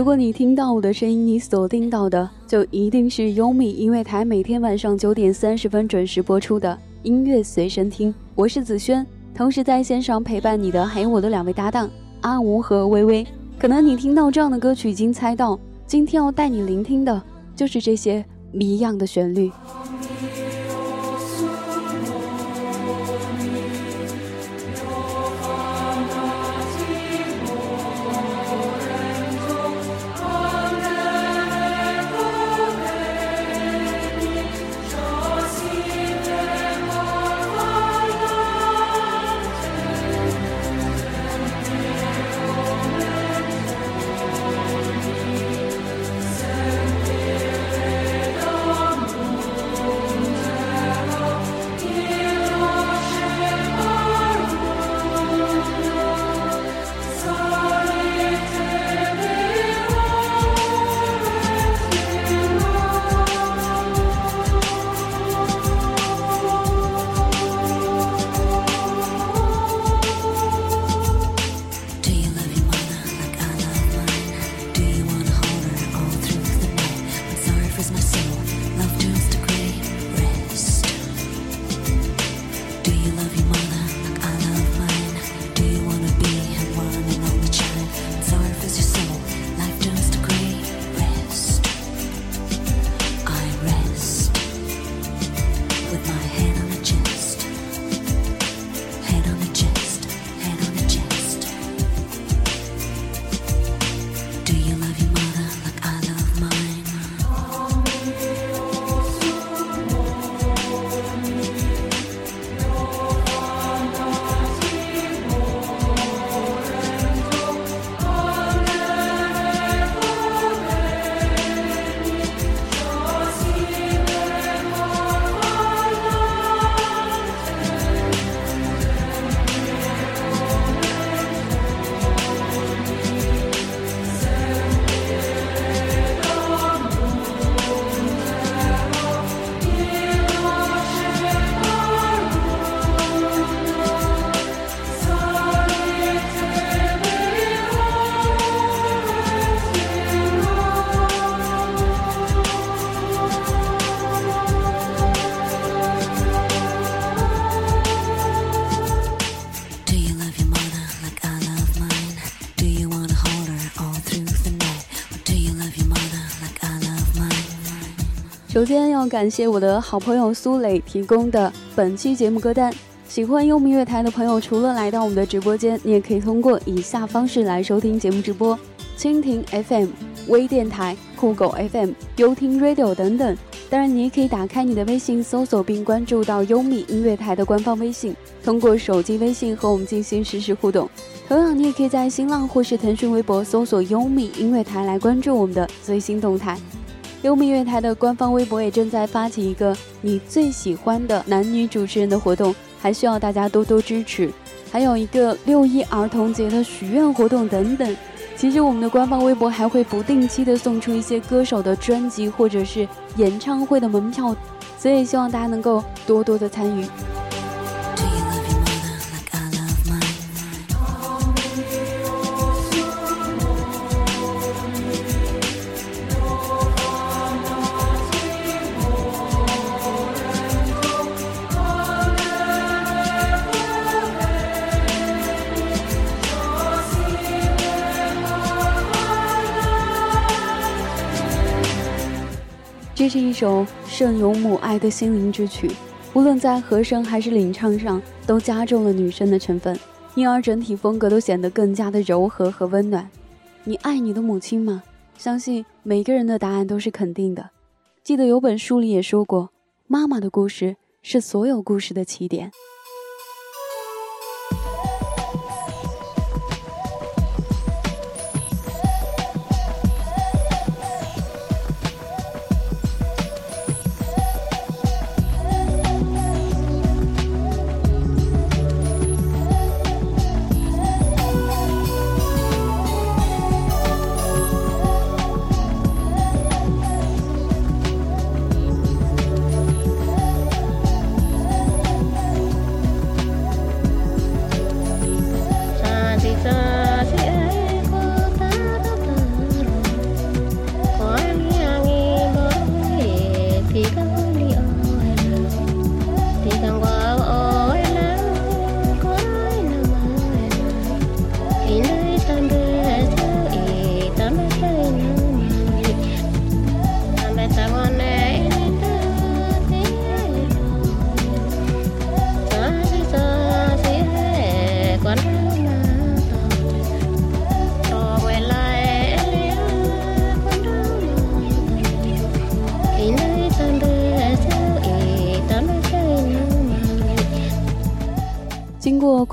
如果你听到我的声音，你锁定到的就一定是优米音乐台每天晚上九点三十分准时播出的音乐随身听。我是子轩，同时在线上陪伴你的还有我的两位搭档阿吴和微微。可能你听到这样的歌曲已经猜到，今天要带你聆听的就是这些谜一样的旋律。首先要感谢我的好朋友苏磊提供的本期节目歌单。喜欢优米乐台的朋友，除了来到我们的直播间，你也可以通过以下方式来收听节目直播：蜻蜓 FM、微电台、酷狗 FM、优听 Radio 等等。当然，你也可以打开你的微信，搜索并关注到优米音乐台的官方微信，通过手机微信和我们进行实时互动。同样，你也可以在新浪或是腾讯微博搜索优米音乐台来关注我们的最新动态。优米乐台的官方微博也正在发起一个你最喜欢的男女主持人的活动，还需要大家多多支持。还有一个六一儿童节的许愿活动等等。其实我们的官方微博还会不定期的送出一些歌手的专辑或者是演唱会的门票，所以希望大家能够多多的参与。是一首盛有母爱的心灵之曲，无论在和声还是领唱上，都加重了女声的成分，因而整体风格都显得更加的柔和和温暖。你爱你的母亲吗？相信每个人的答案都是肯定的。记得有本书里也说过，妈妈的故事是所有故事的起点。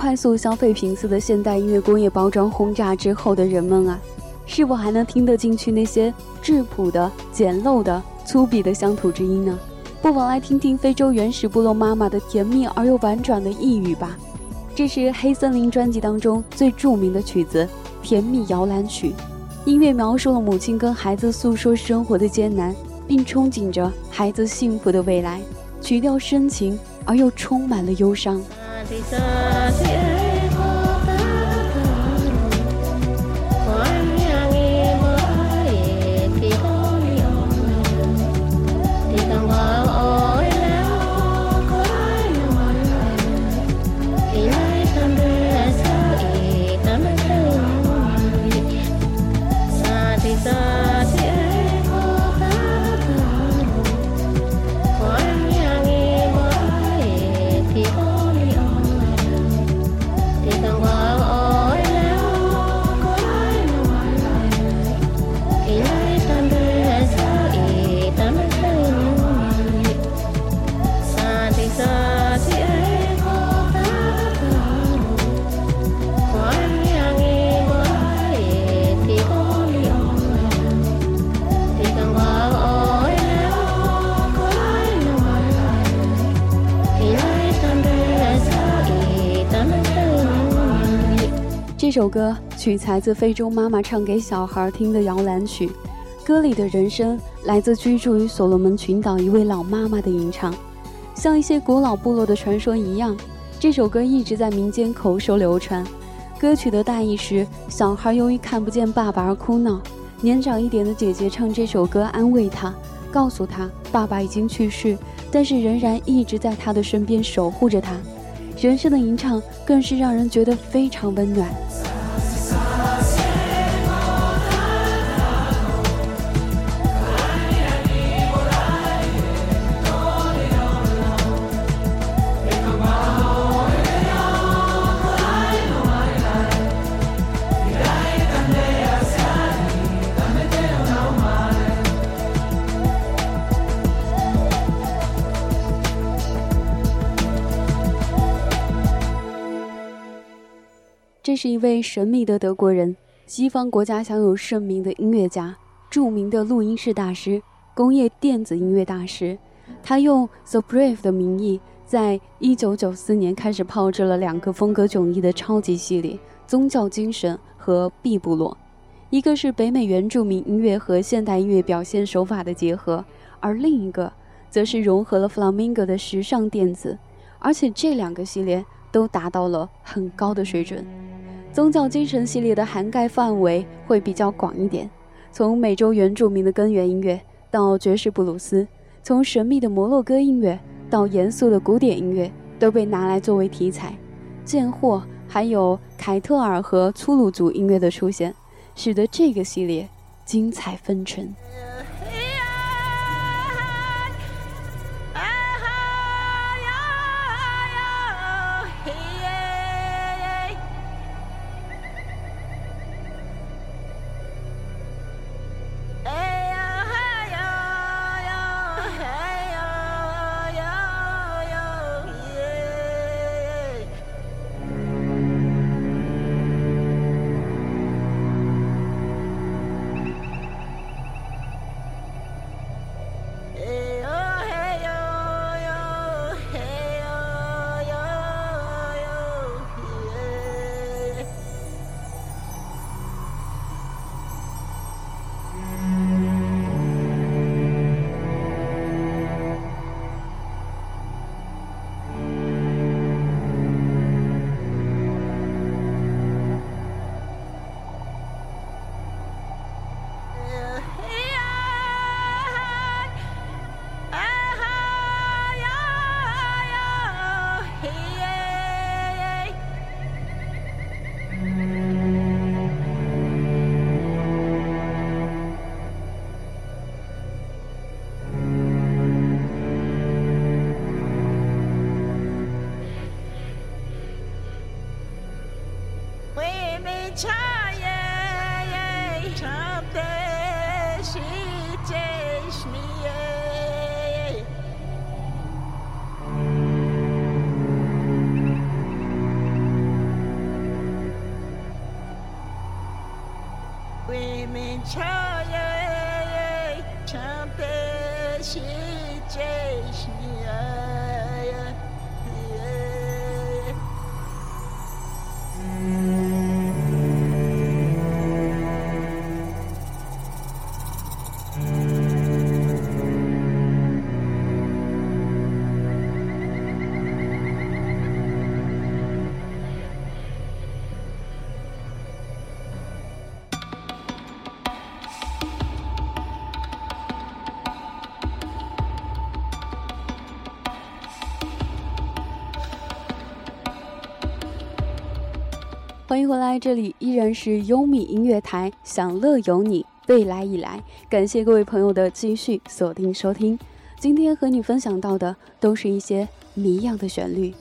快速消费频次的现代音乐工业包装轰炸之后的人们啊，是否还能听得进去那些质朴的、简陋的、粗鄙的乡土之音呢？不妨来听听非洲原始部落妈妈的甜蜜而又婉转的呓语吧。这是黑森林专辑当中最著名的曲子《甜蜜摇篮曲》，音乐描述了母亲跟孩子诉说生活的艰难，并憧憬着孩子幸福的未来。曲调深情而又充满了忧伤。Mati Satya 这首歌取材自非洲妈妈唱给小孩听的摇篮曲，歌里的人声来自居住于所罗门群岛一位老妈妈的吟唱。像一些古老部落的传说一样，这首歌一直在民间口授流传。歌曲的大意是：小孩由于看不见爸爸而哭闹，年长一点的姐姐唱这首歌安慰他，告诉他爸爸已经去世，但是仍然一直在他的身边守护着他。人声的吟唱更是让人觉得非常温暖。是一位神秘的德国人，西方国家享有盛名的音乐家，著名的录音室大师，工业电子音乐大师。他用 The Brave 的名义，在一九九四年开始炮制了两个风格迥异的超级系列：宗教精神和 B 部落。一个是北美原住民音乐和现代音乐表现手法的结合，而另一个则是融合了 Flamingo 的时尚电子。而且这两个系列都达到了很高的水准。宗教精神系列的涵盖范围会比较广一点，从美洲原住民的根源音乐到爵士布鲁斯，从神秘的摩洛哥音乐到严肃的古典音乐，都被拿来作为题材。贱货还有凯特尔和粗鲁族音乐的出现，使得这个系列精彩纷呈。touch me. Yeah. Women. 欢迎回来，这里依然是优米音乐台，享乐有你，未来已来。感谢各位朋友的继续锁定收听。今天和你分享到的都是一些谜样的旋律。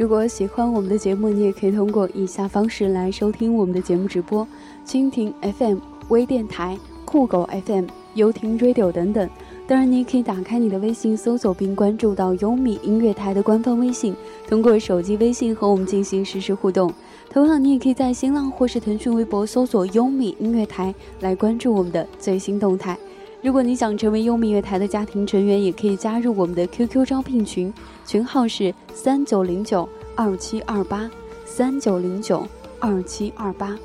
如果喜欢我们的节目，你也可以通过以下方式来收听我们的节目直播：蜻蜓 FM、微电台、酷狗 FM、优听 Radio 等等。当然，你也可以打开你的微信，搜索并关注到优米音乐台的官方微信，通过手机微信和我们进行实时互动。同样，你也可以在新浪或是腾讯微博搜索“优米音乐台”来关注我们的最新动态。如果你想成为优米乐台的家庭成员，也可以加入我们的 QQ 招聘群，群号是三九零九二七二八三九零九二七二八。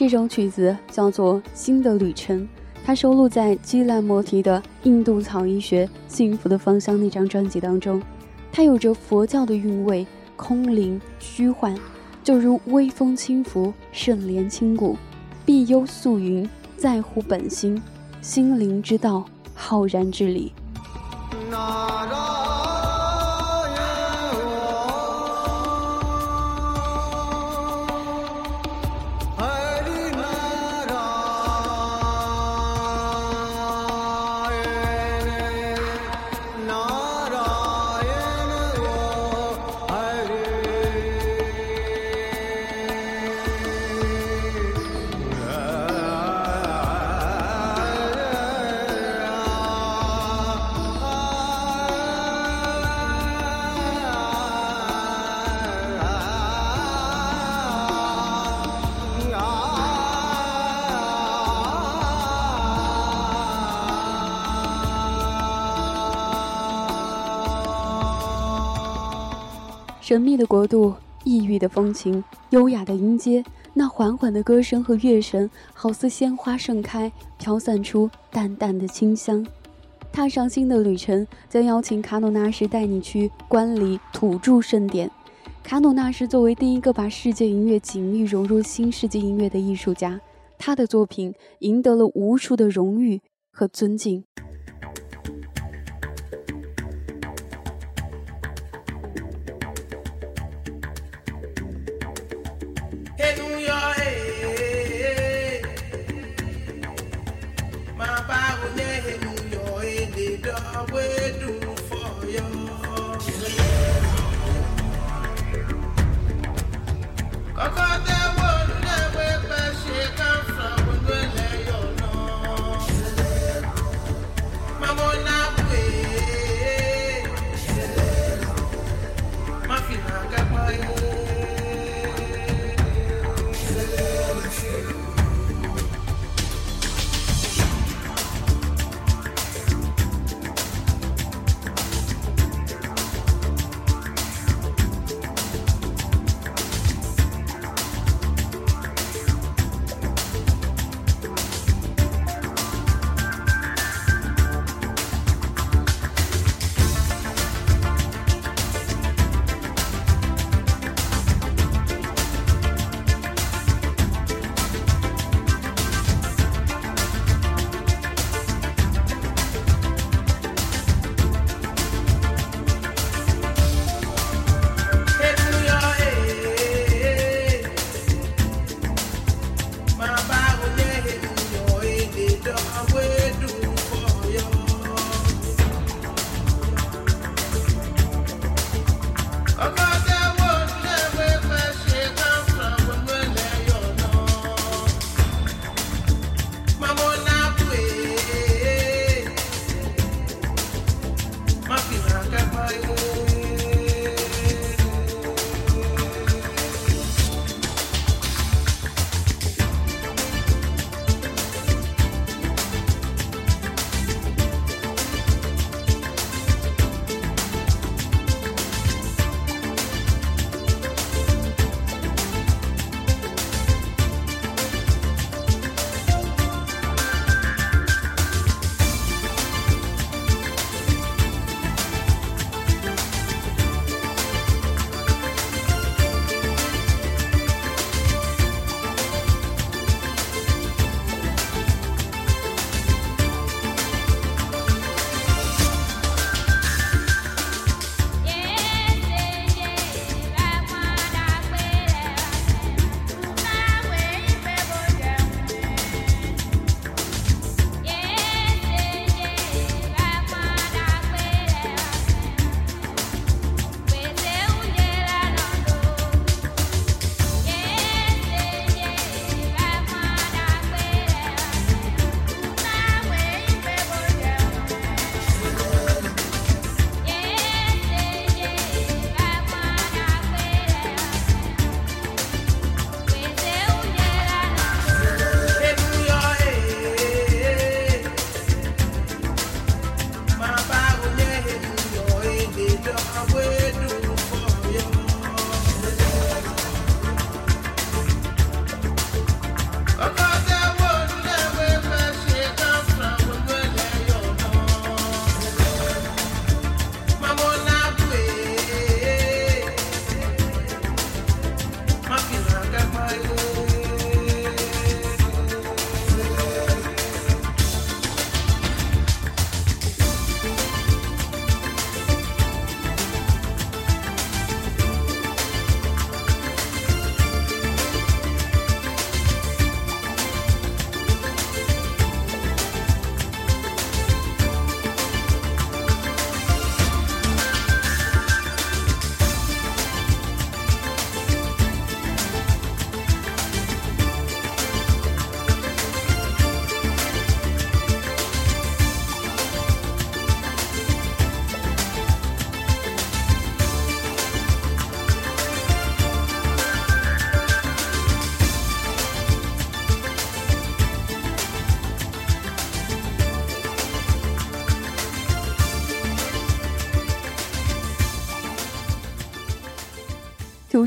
这首曲子叫做《新的旅程》，它收录在基兰摩提的《印度草医学：幸福的芳香》那张专辑当中。它有着佛教的韵味，空灵虚幻，就如微风轻拂，圣莲轻鼓，碧幽素云，在乎本心，心灵之道，浩然之理。神秘的国度，异域的风情，优雅的音阶，那缓缓的歌声和乐声，好似鲜花盛开，飘散出淡淡的清香。踏上新的旅程，将邀请卡努纳什带你去观礼土著盛典。卡努纳什作为第一个把世界音乐紧密融入新世纪音乐的艺术家，他的作品赢得了无数的荣誉和尊敬。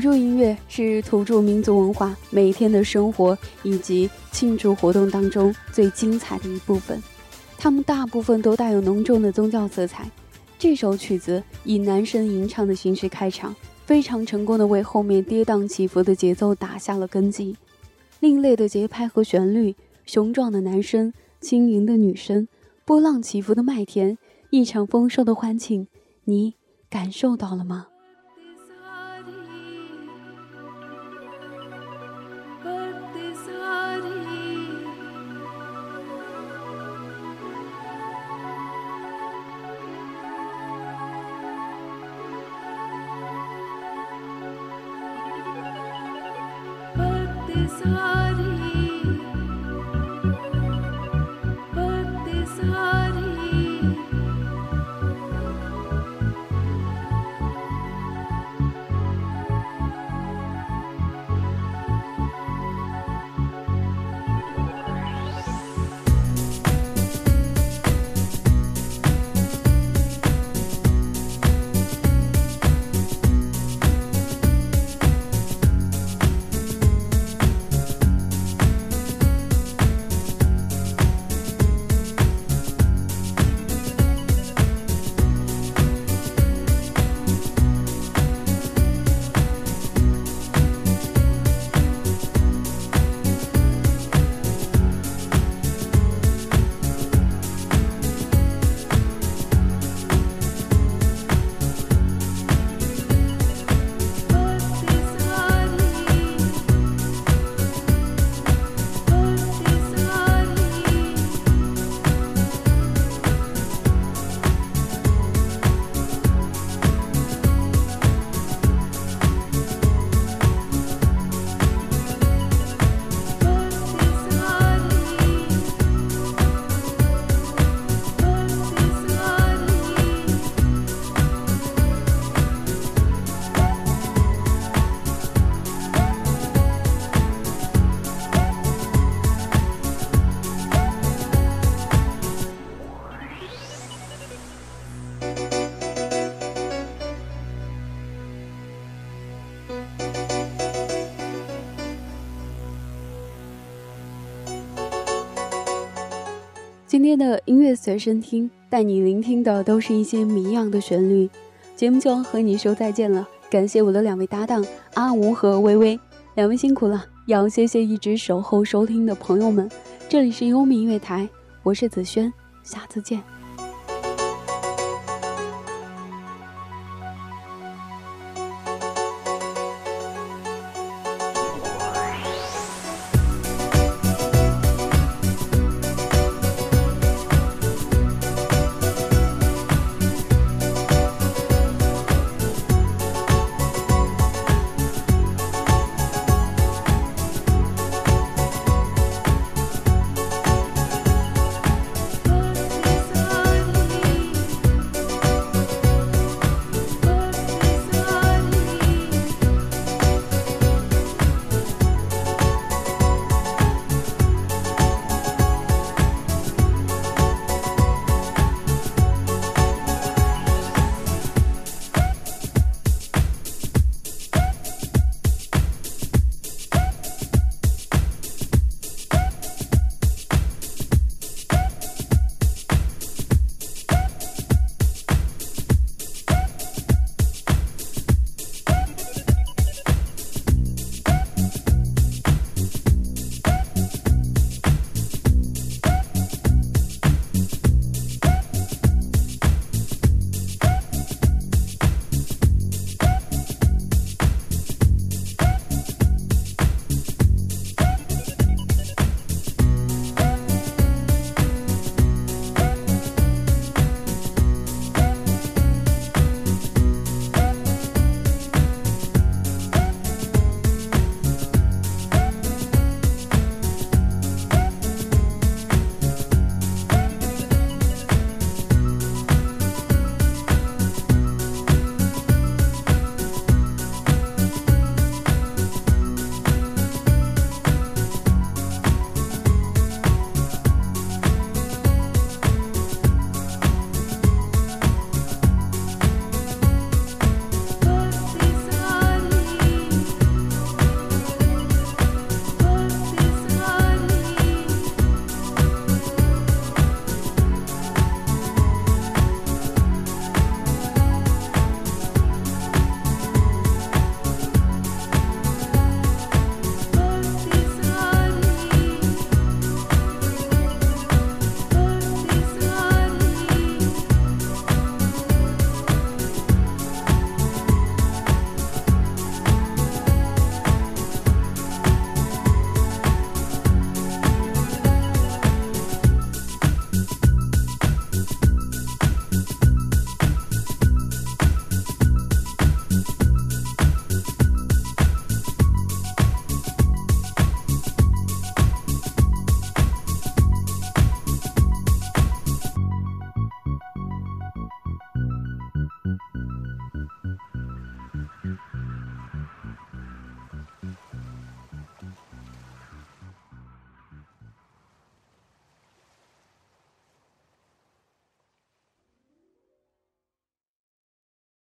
著音乐是土著民族文化每天的生活以及庆祝活动当中最精彩的一部分，它们大部分都带有浓重的宗教色彩。这首曲子以男声吟唱的形式开场，非常成功的为后面跌宕起伏的节奏打下了根基。另类的节拍和旋律，雄壮的男声，轻盈的女声，波浪起伏的麦田，一场丰收的欢庆，你感受到了吗？的音乐随身听带你聆听的都是一些谜样的旋律，节目就要和你说再见了。感谢我的两位搭档阿吴和微微，两位辛苦了。也要谢谢一直守候收听的朋友们，这里是优米音乐台，我是子轩，下次见。